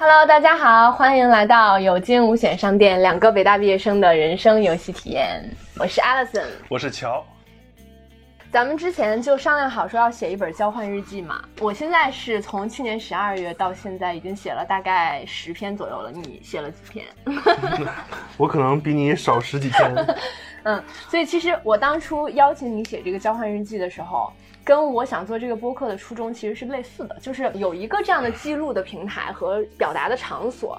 Hello，大家好，欢迎来到有惊无险商店，两个北大毕业生的人生游戏体验。我是 Alison，我是乔。咱们之前就商量好说要写一本交换日记嘛。我现在是从去年十二月到现在已经写了大概十篇左右了。你写了几篇？我可能比你少十几篇。嗯，所以其实我当初邀请你写这个交换日记的时候，跟我想做这个播客的初衷其实是类似的，就是有一个这样的记录的平台和表达的场所。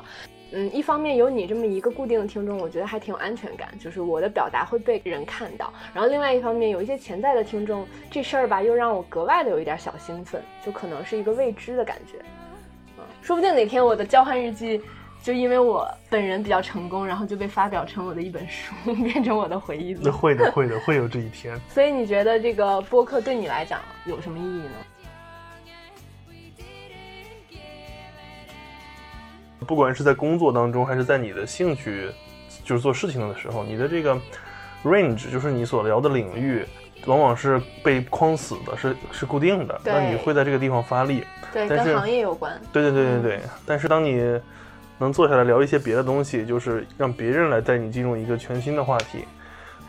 嗯，一方面有你这么一个固定的听众，我觉得还挺有安全感，就是我的表达会被人看到。然后另外一方面，有一些潜在的听众，这事儿吧又让我格外的有一点小兴奋，就可能是一个未知的感觉。嗯，说不定哪天我的交换日记，就因为我本人比较成功，然后就被发表成我的一本书，变成我的回忆录。那会的，会的，会有这一天。所以你觉得这个播客对你来讲有什么意义呢？不管是在工作当中，还是在你的兴趣，就是做事情的时候，你的这个 range，就是你所聊的领域，往往是被框死的，是是固定的。那你会在这个地方发力。对，跟行业有关。对对对对对。但是当你能坐下来聊一些别的东西，就是让别人来带你进入一个全新的话题，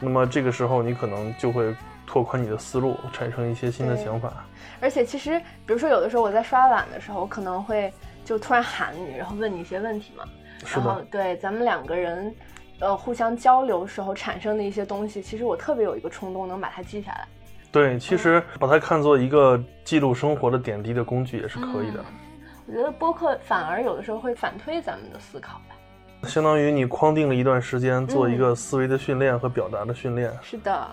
那么这个时候你可能就会拓宽你的思路，产生一些新的想法。而且其实，比如说有的时候我在刷碗的时候，可能会。就突然喊你，然后问你一些问题嘛，然后对咱们两个人，呃，互相交流时候产生的一些东西，其实我特别有一个冲动，能把它记下来。对，其实把它看作一个记录生活的点滴的工具也是可以的。我觉得播客反而有的时候会反推咱们的思考吧。相当于你框定了一段时间，做一个思维的训练和表达的训练。是的。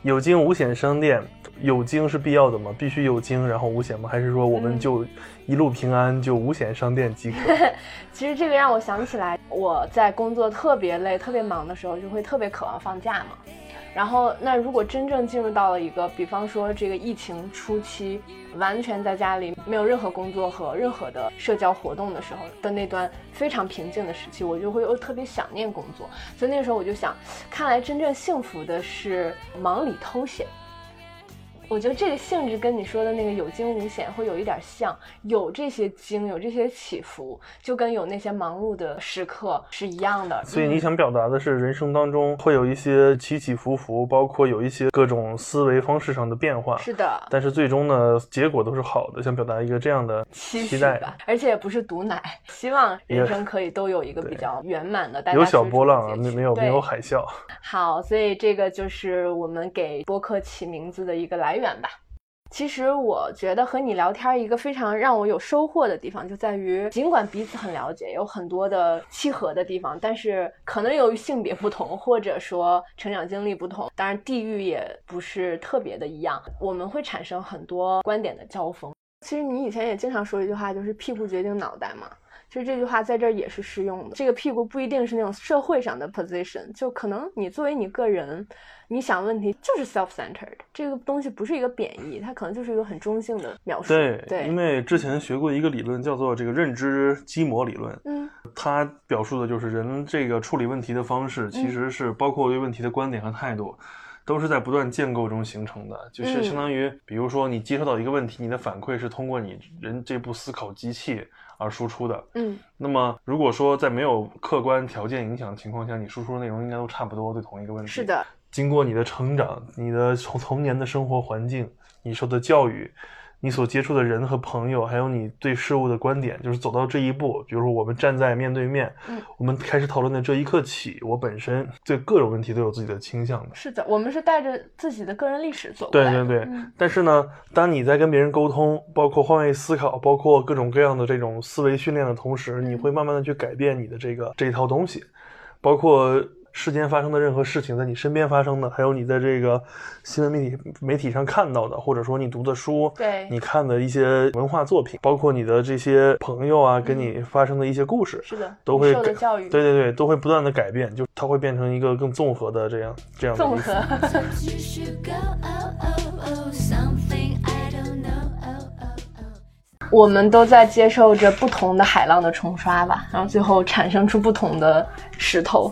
有惊无险商店。有惊是必要的吗？必须有惊，然后无险吗？还是说我们就一路平安，就无险商店即可？其实这个让我想起来，我在工作特别累、特别忙的时候，就会特别渴望放假嘛。然后，那如果真正进入到了一个，比方说这个疫情初期，完全在家里没有任何工作和任何的社交活动的时候的那段非常平静的时期，我就会又特别想念工作。所以那个时候我就想，看来真正幸福的是忙里偷闲。我觉得这个性质跟你说的那个有惊无险会有一点像，有这些惊，有这些起伏，就跟有那些忙碌的时刻是一样的。所以你想表达的是，人生当中会有一些起起伏伏，包括有一些各种思维方式上的变化。是的。但是最终呢，结果都是好的。想表达一个这样的期待吧，而且也不是毒奶，希望人生可以都有一个比较圆满的。有小波浪啊，没没有没有海啸。好，所以这个就是我们给播客起名字的一个来。来源吧，其实我觉得和你聊天一个非常让我有收获的地方，就在于尽管彼此很了解，有很多的契合的地方，但是可能由于性别不同，或者说成长经历不同，当然地域也不是特别的一样，我们会产生很多观点的交锋。其实你以前也经常说一句话，就是屁股决定脑袋嘛。其实这句话在这儿也是适用的。这个屁股不一定是那种社会上的 position，就可能你作为你个人。你想问题就是 self-centered，这个东西不是一个贬义，它可能就是一个很中性的描述。对对，因为之前学过一个理论叫做这个认知基模理论，嗯，它表述的就是人这个处理问题的方式，其实是包括对问题的观点和态度，都是在不断建构中形成的。就是相当于，比如说你接收到一个问题，你的反馈是通过你人这部思考机器而输出的，嗯，那么如果说在没有客观条件影响的情况下，你输出的内容应该都差不多，对同一个问题。是的。经过你的成长，你的从童年的生活环境，你受的教育，你所接触的人和朋友，还有你对事物的观点，就是走到这一步。比如说，我们站在面对面，嗯，我们开始讨论的这一刻起，我本身对各种问题都有自己的倾向的。是的，我们是带着自己的个人历史走过来。对对对。但是呢，当你在跟别人沟通，包括换位思考，包括各种各样的这种思维训练的同时，你会慢慢的去改变你的这个这一套东西，包括。世间发生的任何事情，在你身边发生的，还有你在这个新闻媒体媒体上看到的，或者说你读的书，对，你看的一些文化作品，包括你的这些朋友啊，跟你发生的一些故事，是的，都会受的教育，对对对，都会不断的改变，就它会变成一个更综合的这样这样的综合。我们都在接受着不同的海浪的冲刷吧，然后最后产生出不同的石头。